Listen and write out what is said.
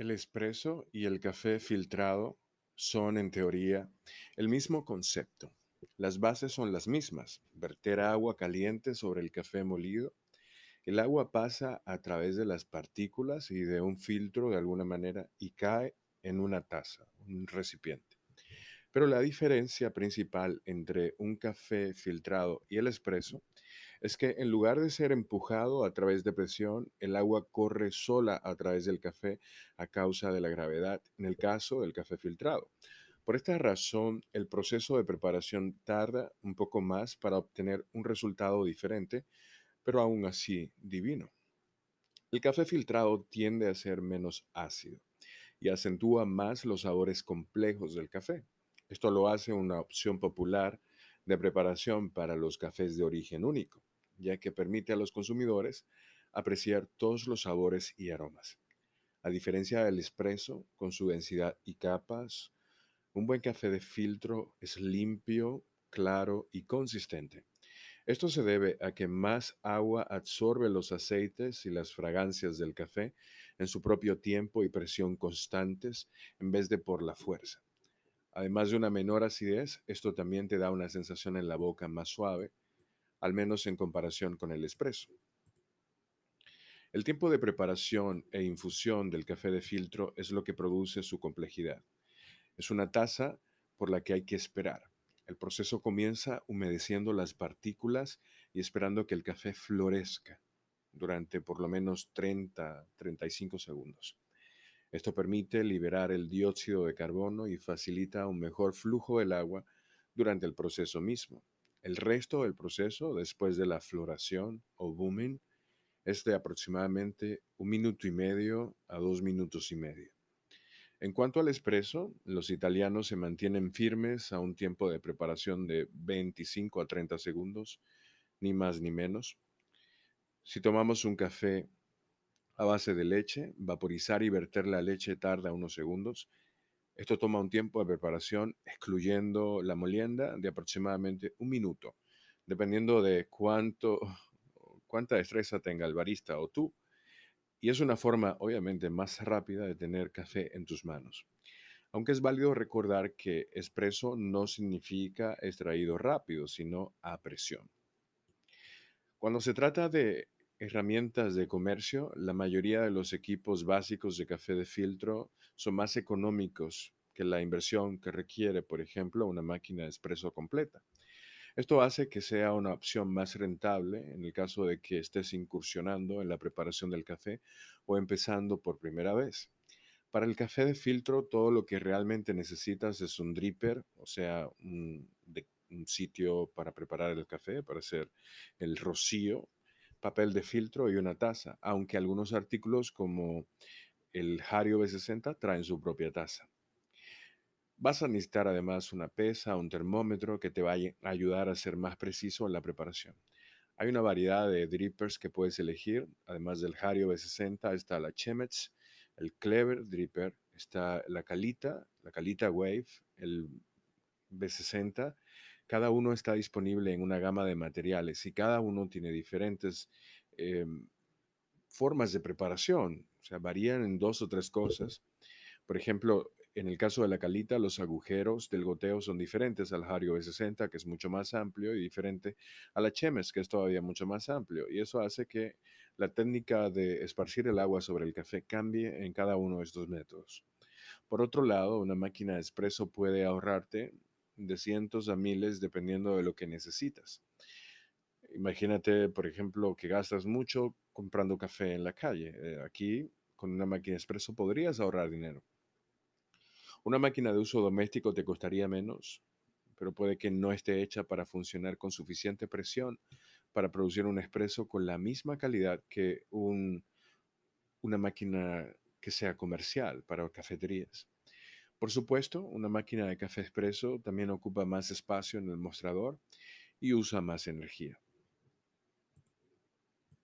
El espresso y el café filtrado son, en teoría, el mismo concepto. Las bases son las mismas. Verter agua caliente sobre el café molido. El agua pasa a través de las partículas y de un filtro de alguna manera y cae en una taza, un recipiente. Pero la diferencia principal entre un café filtrado y el espresso es que en lugar de ser empujado a través de presión, el agua corre sola a través del café a causa de la gravedad, en el caso del café filtrado. Por esta razón, el proceso de preparación tarda un poco más para obtener un resultado diferente, pero aún así divino. El café filtrado tiende a ser menos ácido y acentúa más los sabores complejos del café. Esto lo hace una opción popular de preparación para los cafés de origen único, ya que permite a los consumidores apreciar todos los sabores y aromas. A diferencia del espresso, con su densidad y capas, un buen café de filtro es limpio, claro y consistente. Esto se debe a que más agua absorbe los aceites y las fragancias del café en su propio tiempo y presión constantes en vez de por la fuerza. Además de una menor acidez, esto también te da una sensación en la boca más suave, al menos en comparación con el espresso. El tiempo de preparación e infusión del café de filtro es lo que produce su complejidad. Es una taza por la que hay que esperar. El proceso comienza humedeciendo las partículas y esperando que el café florezca durante por lo menos 30-35 segundos. Esto permite liberar el dióxido de carbono y facilita un mejor flujo del agua durante el proceso mismo. El resto del proceso, después de la floración o booming, es de aproximadamente un minuto y medio a dos minutos y medio. En cuanto al espresso, los italianos se mantienen firmes a un tiempo de preparación de 25 a 30 segundos, ni más ni menos. Si tomamos un café a base de leche, vaporizar y verter la leche tarda unos segundos. Esto toma un tiempo de preparación, excluyendo la molienda, de aproximadamente un minuto, dependiendo de cuánto, cuánta destreza tenga el barista o tú. Y es una forma, obviamente, más rápida de tener café en tus manos. Aunque es válido recordar que espresso no significa extraído rápido, sino a presión. Cuando se trata de herramientas de comercio, la mayoría de los equipos básicos de café de filtro son más económicos que la inversión que requiere, por ejemplo, una máquina de espresso completa. Esto hace que sea una opción más rentable en el caso de que estés incursionando en la preparación del café o empezando por primera vez. Para el café de filtro, todo lo que realmente necesitas es un dripper, o sea, un, un sitio para preparar el café, para hacer el rocío papel de filtro y una taza, aunque algunos artículos como el Hario B60 traen su propia taza. Vas a necesitar además una pesa, un termómetro que te va a ayudar a ser más preciso en la preparación. Hay una variedad de drippers que puedes elegir, además del Hario B60 está la Chemex, el Clever Dripper, está la Calita, la Calita Wave, el B60 cada uno está disponible en una gama de materiales y cada uno tiene diferentes em, formas de preparación, o sea, varían en dos o tres cosas. Por ejemplo, en el caso de la calita, los agujeros del goteo son diferentes al Hario B60, que es mucho más amplio, y diferente a la Chemes, que es todavía mucho más amplio. Y eso hace que la técnica de esparcir el agua sobre el café cambie en cada uno de estos métodos. Por otro lado, una máquina de espresso puede ahorrarte de cientos a miles dependiendo de lo que necesitas. Imagínate, por ejemplo, que gastas mucho comprando café en la calle. Eh, aquí, con una máquina expreso, podrías ahorrar dinero. Una máquina de uso doméstico te costaría menos, pero puede que no esté hecha para funcionar con suficiente presión para producir un expreso con la misma calidad que un, una máquina que sea comercial para cafeterías. Por supuesto, una máquina de café expreso también ocupa más espacio en el mostrador y usa más energía.